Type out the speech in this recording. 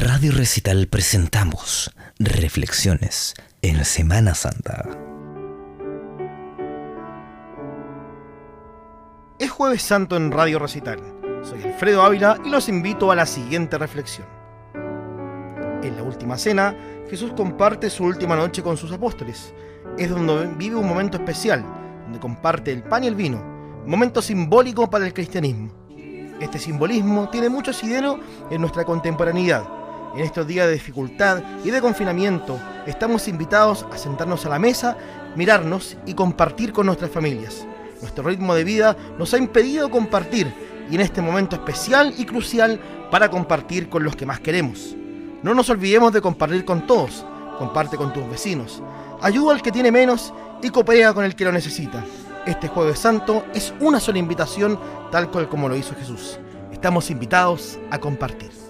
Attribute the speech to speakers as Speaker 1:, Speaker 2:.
Speaker 1: Radio Recital presentamos Reflexiones en Semana Santa.
Speaker 2: Es jueves santo en Radio Recital. Soy Alfredo Ávila y los invito a la siguiente reflexión. En la última cena, Jesús comparte su última noche con sus apóstoles. Es donde vive un momento especial, donde comparte el pan y el vino, momento simbólico para el cristianismo. Este simbolismo tiene mucho asidero en nuestra contemporaneidad. En estos días de dificultad y de confinamiento, estamos invitados a sentarnos a la mesa, mirarnos y compartir con nuestras familias. Nuestro ritmo de vida nos ha impedido compartir y en este momento especial y crucial para compartir con los que más queremos. No nos olvidemos de compartir con todos. Comparte con tus vecinos. Ayuda al que tiene menos y coopera con el que lo necesita. Este jueves santo es una sola invitación tal cual como lo hizo Jesús. Estamos invitados a compartir.